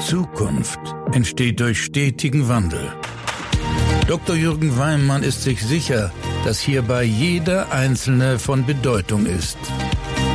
Zukunft entsteht durch stetigen Wandel. Dr. Jürgen Weimann ist sich sicher, dass hierbei jeder Einzelne von Bedeutung ist.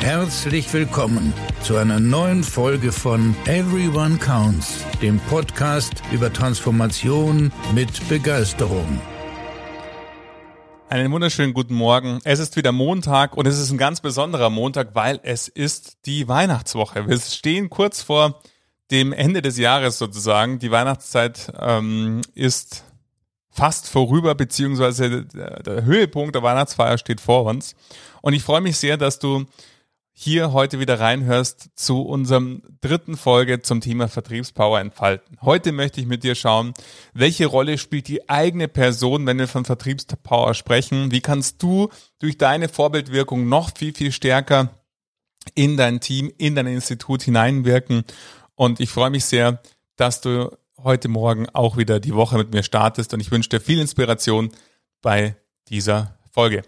Herzlich willkommen zu einer neuen Folge von Everyone Counts, dem Podcast über Transformation mit Begeisterung. Einen wunderschönen guten Morgen. Es ist wieder Montag und es ist ein ganz besonderer Montag, weil es ist die Weihnachtswoche. Wir stehen kurz vor dem Ende des Jahres sozusagen. Die Weihnachtszeit ähm, ist fast vorüber, beziehungsweise der, der Höhepunkt der Weihnachtsfeier steht vor uns. Und ich freue mich sehr, dass du hier heute wieder reinhörst zu unserem dritten Folge zum Thema Vertriebspower entfalten. Heute möchte ich mit dir schauen, welche Rolle spielt die eigene Person, wenn wir von Vertriebspower sprechen? Wie kannst du durch deine Vorbildwirkung noch viel, viel stärker in dein Team, in dein Institut hineinwirken? Und ich freue mich sehr, dass du heute Morgen auch wieder die Woche mit mir startest und ich wünsche dir viel Inspiration bei dieser Folge.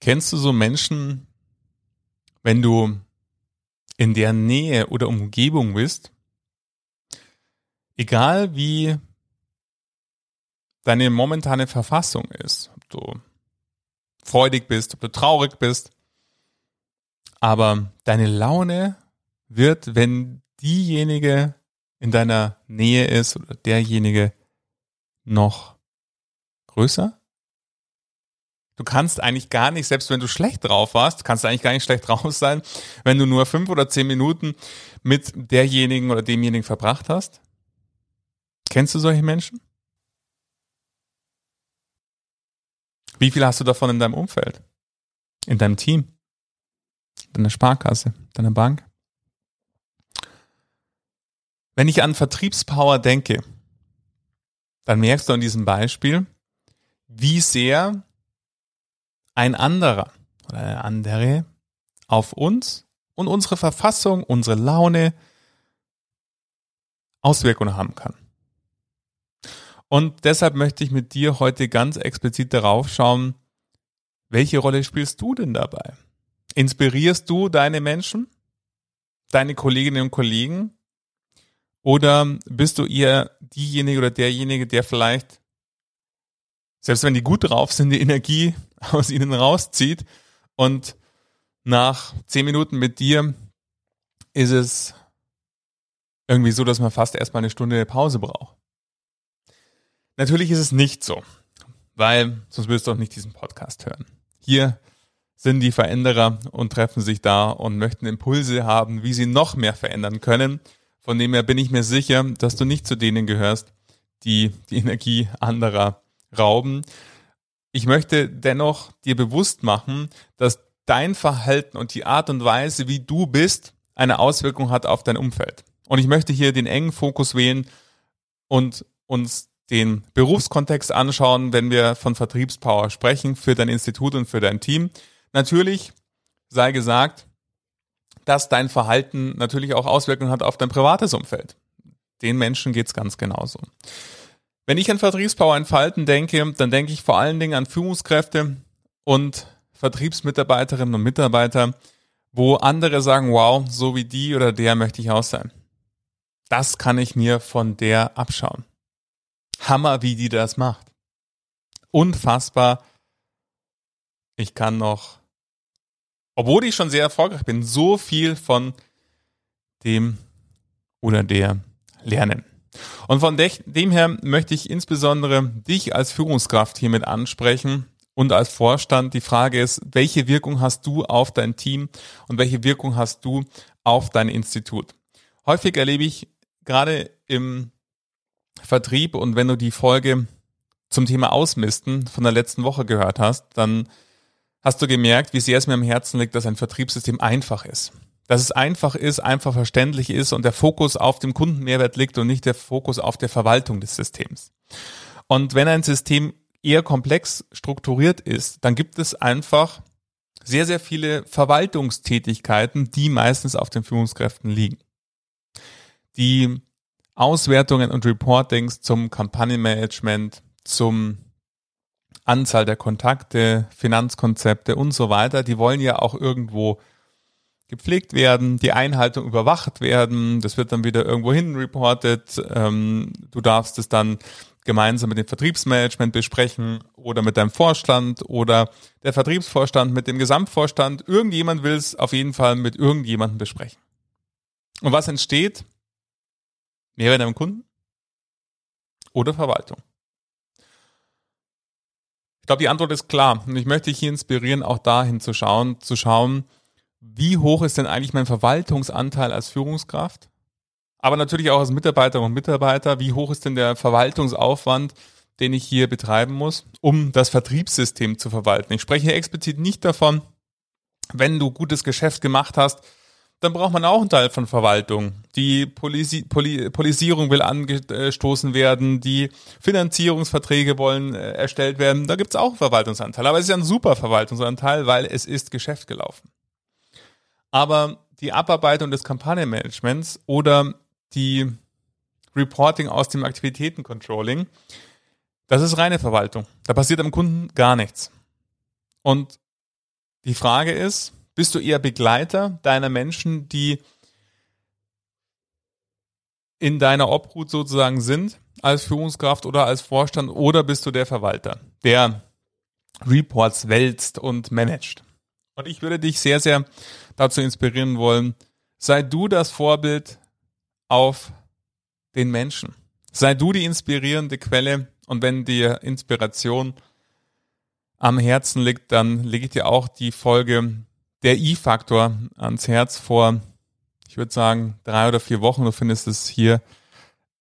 Kennst du so Menschen, wenn du in der Nähe oder Umgebung bist, egal wie deine momentane Verfassung ist, ob du freudig bist, ob du traurig bist, aber deine Laune wird, wenn diejenige in deiner Nähe ist oder derjenige noch größer? Du kannst eigentlich gar nicht, selbst wenn du schlecht drauf warst, kannst du eigentlich gar nicht schlecht drauf sein, wenn du nur fünf oder zehn Minuten mit derjenigen oder demjenigen verbracht hast. Kennst du solche Menschen? Wie viel hast du davon in deinem Umfeld? In deinem Team? Deiner Sparkasse? Deiner Bank? Wenn ich an Vertriebspower denke, dann merkst du an diesem Beispiel, wie sehr ein anderer oder eine andere auf uns und unsere Verfassung, unsere Laune Auswirkungen haben kann. Und deshalb möchte ich mit dir heute ganz explizit darauf schauen, welche Rolle spielst du denn dabei? Inspirierst du deine Menschen, deine Kolleginnen und Kollegen? Oder bist du eher diejenige oder derjenige, der vielleicht selbst wenn die gut drauf sind, die Energie aus ihnen rauszieht. Und nach zehn Minuten mit dir ist es irgendwie so, dass man fast erstmal eine Stunde Pause braucht. Natürlich ist es nicht so, weil sonst würdest du auch nicht diesen Podcast hören. Hier sind die Veränderer und treffen sich da und möchten Impulse haben, wie sie noch mehr verändern können. Von dem her bin ich mir sicher, dass du nicht zu denen gehörst, die die Energie anderer rauben. Ich möchte dennoch dir bewusst machen, dass dein Verhalten und die Art und Weise, wie du bist, eine Auswirkung hat auf dein Umfeld. Und ich möchte hier den engen Fokus wählen und uns den Berufskontext anschauen, wenn wir von Vertriebspower sprechen für dein Institut und für dein Team. Natürlich sei gesagt, dass dein Verhalten natürlich auch Auswirkungen hat auf dein privates Umfeld. Den Menschen geht's ganz genauso. Wenn ich an Vertriebspower entfalten denke, dann denke ich vor allen Dingen an Führungskräfte und Vertriebsmitarbeiterinnen und Mitarbeiter, wo andere sagen, wow, so wie die oder der möchte ich auch sein. Das kann ich mir von der abschauen. Hammer, wie die das macht. Unfassbar. Ich kann noch, obwohl ich schon sehr erfolgreich bin, so viel von dem oder der lernen. Und von dem her möchte ich insbesondere dich als Führungskraft hiermit ansprechen und als Vorstand. Die Frage ist, welche Wirkung hast du auf dein Team und welche Wirkung hast du auf dein Institut? Häufig erlebe ich gerade im Vertrieb und wenn du die Folge zum Thema Ausmisten von der letzten Woche gehört hast, dann hast du gemerkt, wie sehr es mir am Herzen liegt, dass ein Vertriebssystem einfach ist dass es einfach ist, einfach verständlich ist und der Fokus auf dem Kundenmehrwert liegt und nicht der Fokus auf der Verwaltung des Systems. Und wenn ein System eher komplex strukturiert ist, dann gibt es einfach sehr, sehr viele Verwaltungstätigkeiten, die meistens auf den Führungskräften liegen. Die Auswertungen und Reportings zum Kampagnenmanagement, zum Anzahl der Kontakte, Finanzkonzepte und so weiter, die wollen ja auch irgendwo gepflegt werden, die Einhaltung überwacht werden, das wird dann wieder irgendwo hin reportet, ähm, du darfst es dann gemeinsam mit dem Vertriebsmanagement besprechen oder mit deinem Vorstand oder der Vertriebsvorstand mit dem Gesamtvorstand. Irgendjemand will es auf jeden Fall mit irgendjemandem besprechen. Und was entsteht? Mehrwert am Kunden oder Verwaltung? Ich glaube, die Antwort ist klar. Und ich möchte dich hier inspirieren, auch dahin zu schauen, zu schauen, wie hoch ist denn eigentlich mein Verwaltungsanteil als Führungskraft? Aber natürlich auch als Mitarbeiter und Mitarbeiter, wie hoch ist denn der Verwaltungsaufwand, den ich hier betreiben muss, um das Vertriebssystem zu verwalten? Ich spreche hier explizit nicht davon, wenn du gutes Geschäft gemacht hast, dann braucht man auch einen Teil von Verwaltung. Die Polisi Poli Polisierung will angestoßen werden, die Finanzierungsverträge wollen äh, erstellt werden. Da gibt es auch Verwaltungsanteil. Aber es ist ja ein super Verwaltungsanteil, weil es ist Geschäft gelaufen. Aber die Abarbeitung des Kampagnenmanagements oder die Reporting aus dem Aktivitätencontrolling, das ist reine Verwaltung. Da passiert am Kunden gar nichts. Und die Frage ist, bist du eher Begleiter deiner Menschen, die in deiner Obhut sozusagen sind, als Führungskraft oder als Vorstand, oder bist du der Verwalter, der Reports wälzt und managt? Und ich würde dich sehr, sehr dazu inspirieren wollen, sei du das Vorbild auf den Menschen. Sei du die inspirierende Quelle und wenn dir Inspiration am Herzen liegt, dann lege ich dir auch die Folge der I-Faktor ans Herz vor, ich würde sagen, drei oder vier Wochen. Du findest es hier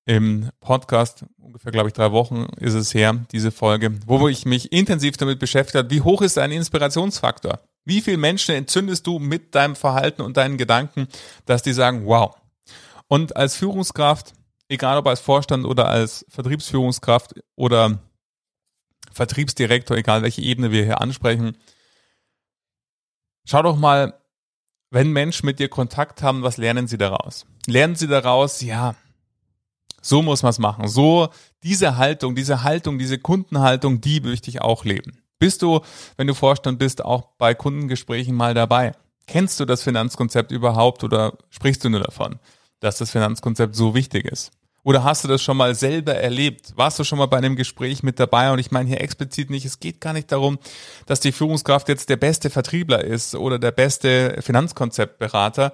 im Podcast, ungefähr, glaube ich, drei Wochen ist es her, diese Folge, wo ich mich intensiv damit beschäftigt habe, wie hoch ist dein Inspirationsfaktor? Wie viele Menschen entzündest du mit deinem Verhalten und deinen Gedanken, dass die sagen, wow. Und als Führungskraft, egal ob als Vorstand oder als Vertriebsführungskraft oder Vertriebsdirektor, egal welche Ebene wir hier ansprechen, schau doch mal, wenn Menschen mit dir Kontakt haben, was lernen sie daraus? Lernen sie daraus, ja, so muss man es machen. So diese Haltung, diese Haltung, diese Kundenhaltung, die möchte ich auch leben. Bist du, wenn du Vorstand bist, auch bei Kundengesprächen mal dabei? Kennst du das Finanzkonzept überhaupt oder sprichst du nur davon, dass das Finanzkonzept so wichtig ist? Oder hast du das schon mal selber erlebt? Warst du schon mal bei einem Gespräch mit dabei? Und ich meine hier explizit nicht, es geht gar nicht darum, dass die Führungskraft jetzt der beste Vertriebler ist oder der beste Finanzkonzeptberater.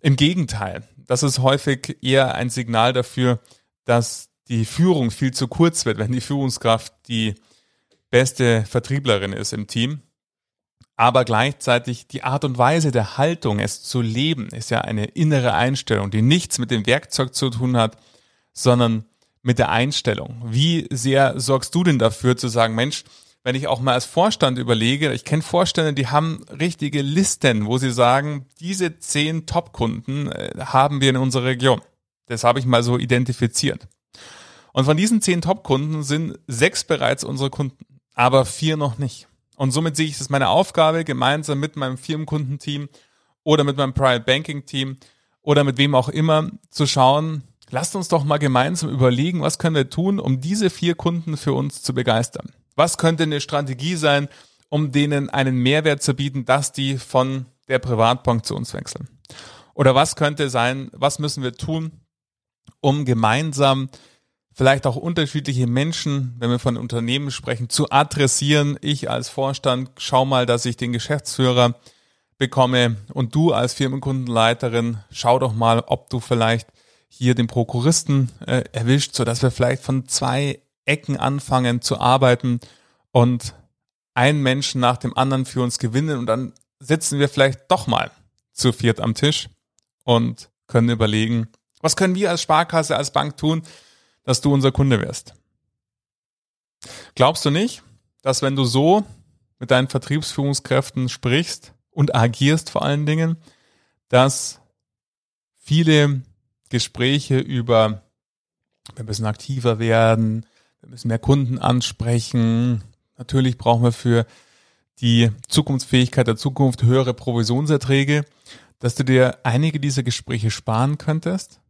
Im Gegenteil, das ist häufig eher ein Signal dafür, dass die Führung viel zu kurz wird, wenn die Führungskraft die beste Vertrieblerin ist im Team. Aber gleichzeitig die Art und Weise der Haltung, es zu leben, ist ja eine innere Einstellung, die nichts mit dem Werkzeug zu tun hat, sondern mit der Einstellung. Wie sehr sorgst du denn dafür zu sagen, Mensch, wenn ich auch mal als Vorstand überlege, ich kenne Vorstände, die haben richtige Listen, wo sie sagen, diese zehn Top-Kunden äh, haben wir in unserer Region. Das habe ich mal so identifiziert. Und von diesen zehn Top-Kunden sind sechs bereits unsere Kunden aber vier noch nicht. Und somit sehe ich es meine Aufgabe, gemeinsam mit meinem Firmenkundenteam oder mit meinem Private Banking Team oder mit wem auch immer zu schauen, lasst uns doch mal gemeinsam überlegen, was können wir tun, um diese vier Kunden für uns zu begeistern. Was könnte eine Strategie sein, um denen einen Mehrwert zu bieten, dass die von der Privatbank zu uns wechseln? Oder was könnte sein, was müssen wir tun, um gemeinsam vielleicht auch unterschiedliche Menschen, wenn wir von Unternehmen sprechen, zu adressieren. Ich als Vorstand schau mal, dass ich den Geschäftsführer bekomme und du als Firmenkundenleiterin schau doch mal, ob du vielleicht hier den Prokuristen äh, erwischt, so dass wir vielleicht von zwei Ecken anfangen zu arbeiten und einen Menschen nach dem anderen für uns gewinnen und dann sitzen wir vielleicht doch mal zu viert am Tisch und können überlegen, was können wir als Sparkasse, als Bank tun, dass du unser Kunde wirst. Glaubst du nicht, dass wenn du so mit deinen Vertriebsführungskräften sprichst und agierst vor allen Dingen, dass viele Gespräche über wir müssen aktiver werden, wir müssen mehr Kunden ansprechen. Natürlich brauchen wir für die Zukunftsfähigkeit der Zukunft höhere Provisionserträge, dass du dir einige dieser Gespräche sparen könntest?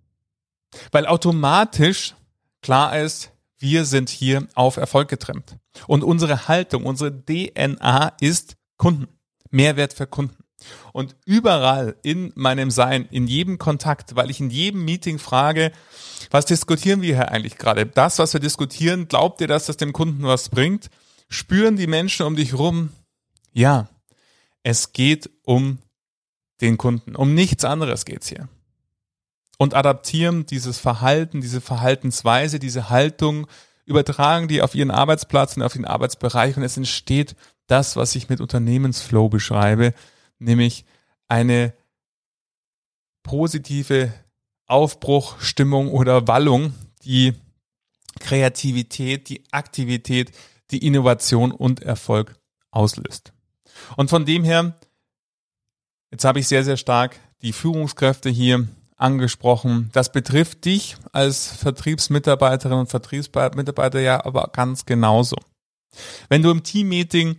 Weil automatisch klar ist, Wir sind hier auf Erfolg getrimmt. Und unsere Haltung, unsere DNA ist Kunden. Mehrwert für Kunden. Und überall in meinem Sein, in jedem Kontakt, weil ich in jedem Meeting frage, was diskutieren wir hier eigentlich gerade? Das, was wir diskutieren, glaubt ihr, dass das dem Kunden was bringt? Spüren die Menschen um dich rum? Ja, es geht um den Kunden. Um nichts anderes geht's hier. Und adaptieren dieses Verhalten, diese Verhaltensweise, diese Haltung, übertragen die auf ihren Arbeitsplatz und auf den Arbeitsbereich und es entsteht das, was ich mit Unternehmensflow beschreibe, nämlich eine positive Aufbruchstimmung oder Wallung, die Kreativität, die Aktivität, die Innovation und Erfolg auslöst. Und von dem her, jetzt habe ich sehr, sehr stark die Führungskräfte hier angesprochen. Das betrifft dich als Vertriebsmitarbeiterin und Vertriebsmitarbeiter ja aber ganz genauso. Wenn du im Teammeeting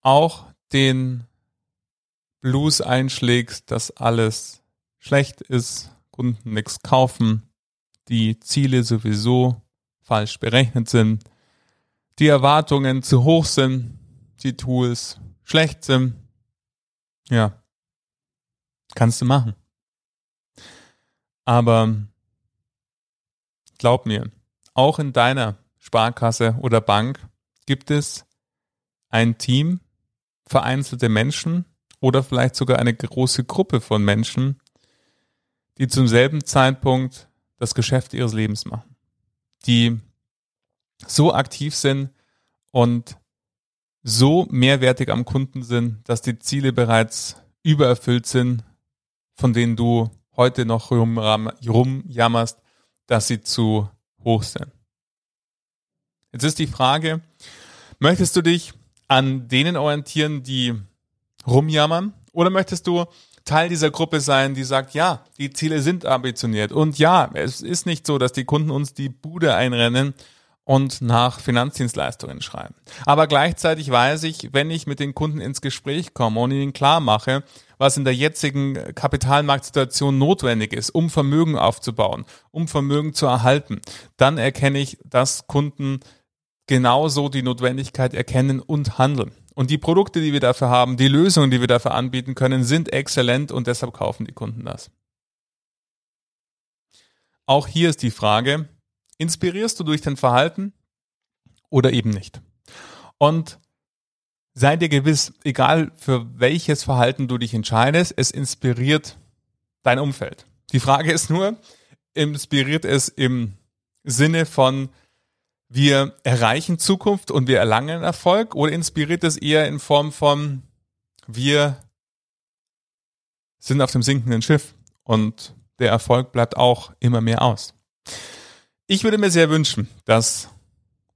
auch den Blues einschlägst, dass alles schlecht ist, Kunden nichts kaufen, die Ziele sowieso falsch berechnet sind, die Erwartungen zu hoch sind, die Tools schlecht sind, ja, kannst du machen. Aber glaub mir, auch in deiner Sparkasse oder Bank gibt es ein Team, vereinzelte Menschen oder vielleicht sogar eine große Gruppe von Menschen, die zum selben Zeitpunkt das Geschäft ihres Lebens machen, die so aktiv sind und so mehrwertig am Kunden sind, dass die Ziele bereits übererfüllt sind, von denen du heute noch rumjammerst, dass sie zu hoch sind. Jetzt ist die Frage, möchtest du dich an denen orientieren, die rumjammern? Oder möchtest du Teil dieser Gruppe sein, die sagt, ja, die Ziele sind ambitioniert und ja, es ist nicht so, dass die Kunden uns die Bude einrennen und nach Finanzdienstleistungen schreiben. Aber gleichzeitig weiß ich, wenn ich mit den Kunden ins Gespräch komme und ihnen klar mache, was in der jetzigen Kapitalmarktsituation notwendig ist, um Vermögen aufzubauen, um Vermögen zu erhalten, dann erkenne ich, dass Kunden genauso die Notwendigkeit erkennen und handeln. Und die Produkte, die wir dafür haben, die Lösungen, die wir dafür anbieten können, sind exzellent und deshalb kaufen die Kunden das. Auch hier ist die Frage, inspirierst du durch dein Verhalten oder eben nicht? Und sei dir gewiss, egal für welches Verhalten du dich entscheidest, es inspiriert dein Umfeld. Die Frage ist nur, inspiriert es im Sinne von, wir erreichen Zukunft und wir erlangen Erfolg oder inspiriert es eher in Form von wir sind auf dem sinkenden Schiff und der Erfolg bleibt auch immer mehr aus. Ich würde mir sehr wünschen, dass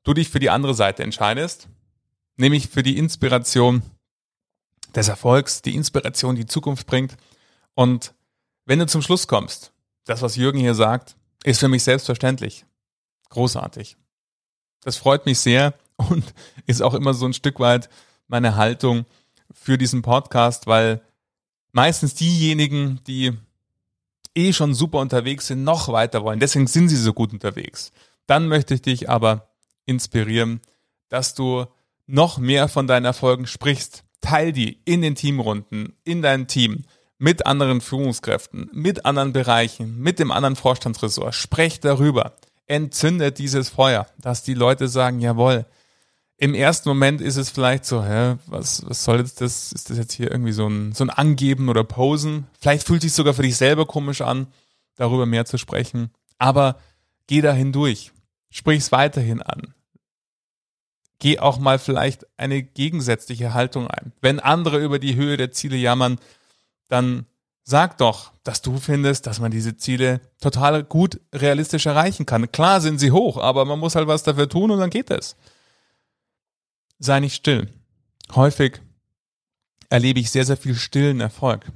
du dich für die andere Seite entscheidest, nämlich für die Inspiration des Erfolgs, die Inspiration, die Zukunft bringt. Und wenn du zum Schluss kommst, das, was Jürgen hier sagt, ist für mich selbstverständlich. Großartig. Das freut mich sehr und ist auch immer so ein Stück weit meine Haltung für diesen Podcast, weil meistens diejenigen, die eh schon super unterwegs sind, noch weiter wollen. Deswegen sind sie so gut unterwegs. Dann möchte ich dich aber inspirieren, dass du noch mehr von deinen Erfolgen sprichst. Teil die in den Teamrunden, in deinem Team, mit anderen Führungskräften, mit anderen Bereichen, mit dem anderen Vorstandsressort. Sprech darüber entzündet dieses Feuer, dass die Leute sagen, jawohl, im ersten Moment ist es vielleicht so, hä, was, was soll jetzt das? Ist das jetzt hier irgendwie so ein, so ein Angeben oder Posen? Vielleicht fühlt sich sogar für dich selber komisch an, darüber mehr zu sprechen. Aber geh da hindurch. Sprich's weiterhin an. Geh auch mal vielleicht eine gegensätzliche Haltung ein. Wenn andere über die Höhe der Ziele jammern, dann Sag doch, dass du findest, dass man diese Ziele total gut realistisch erreichen kann. Klar sind sie hoch, aber man muss halt was dafür tun und dann geht es. Sei nicht still. Häufig erlebe ich sehr, sehr viel stillen Erfolg.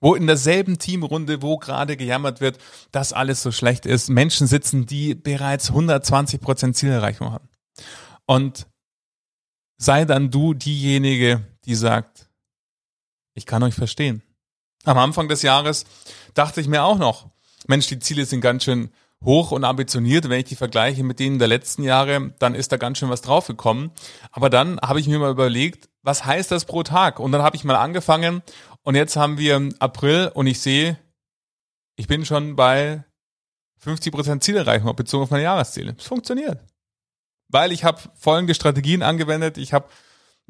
Wo in derselben Teamrunde, wo gerade gejammert wird, dass alles so schlecht ist, Menschen sitzen, die bereits 120 Prozent Zielerreichung haben. Und sei dann du diejenige, die sagt, ich kann euch verstehen am Anfang des Jahres dachte ich mir auch noch, Mensch, die Ziele sind ganz schön hoch und ambitioniert. Wenn ich die vergleiche mit denen der letzten Jahre, dann ist da ganz schön was draufgekommen. Aber dann habe ich mir mal überlegt, was heißt das pro Tag? Und dann habe ich mal angefangen und jetzt haben wir April und ich sehe, ich bin schon bei 50% Zielerreichung bezogen auf meine Jahresziele. Es funktioniert. Weil ich habe folgende Strategien angewendet. Ich habe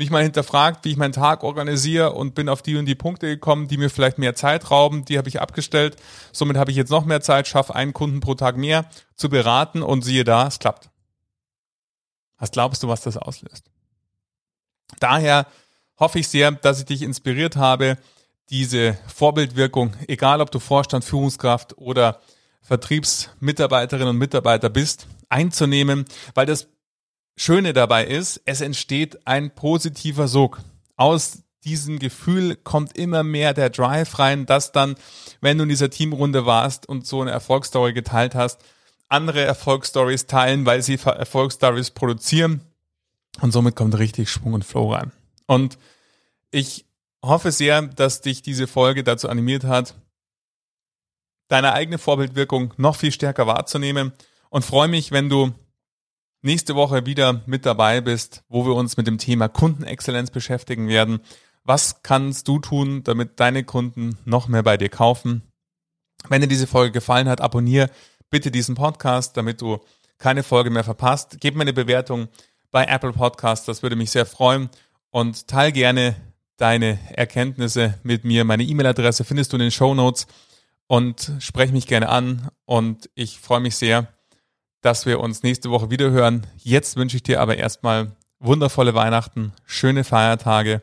mich mal hinterfragt, wie ich meinen Tag organisiere und bin auf die und die Punkte gekommen, die mir vielleicht mehr Zeit rauben. Die habe ich abgestellt. Somit habe ich jetzt noch mehr Zeit, schaffe einen Kunden pro Tag mehr zu beraten und siehe da, es klappt. Was glaubst du, was das auslöst? Daher hoffe ich sehr, dass ich dich inspiriert habe, diese Vorbildwirkung, egal ob du Vorstand, Führungskraft oder Vertriebsmitarbeiterinnen und Mitarbeiter bist, einzunehmen, weil das Schöne dabei ist, es entsteht ein positiver Sog. Aus diesem Gefühl kommt immer mehr der Drive rein, dass dann, wenn du in dieser Teamrunde warst und so eine Erfolgsstory geteilt hast, andere Erfolgsstories teilen, weil sie Erfolgsstories produzieren und somit kommt richtig Schwung und Flow rein. Und ich hoffe sehr, dass dich diese Folge dazu animiert hat, deine eigene Vorbildwirkung noch viel stärker wahrzunehmen und freue mich, wenn du nächste Woche wieder mit dabei bist, wo wir uns mit dem Thema Kundenexzellenz beschäftigen werden. Was kannst du tun, damit deine Kunden noch mehr bei dir kaufen? Wenn dir diese Folge gefallen hat, abonniere bitte diesen Podcast, damit du keine Folge mehr verpasst. Gib mir eine Bewertung bei Apple Podcast, das würde mich sehr freuen und teil gerne deine Erkenntnisse mit mir. Meine E-Mail-Adresse findest du in den Show Notes und spreche mich gerne an und ich freue mich sehr, dass wir uns nächste Woche wieder hören. Jetzt wünsche ich dir aber erstmal wundervolle Weihnachten, schöne Feiertage,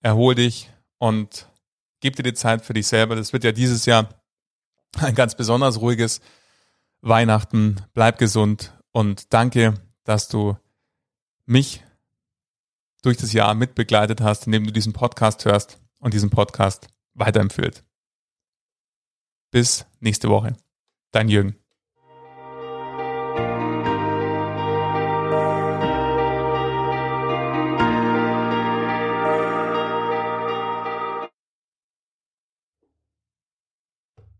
erhol dich und gib dir die Zeit für dich selber. Das wird ja dieses Jahr ein ganz besonders ruhiges Weihnachten. Bleib gesund und danke, dass du mich durch das Jahr mitbegleitet hast, indem du diesen Podcast hörst und diesen Podcast weiterempfühlt. Bis nächste Woche. Dein Jürgen.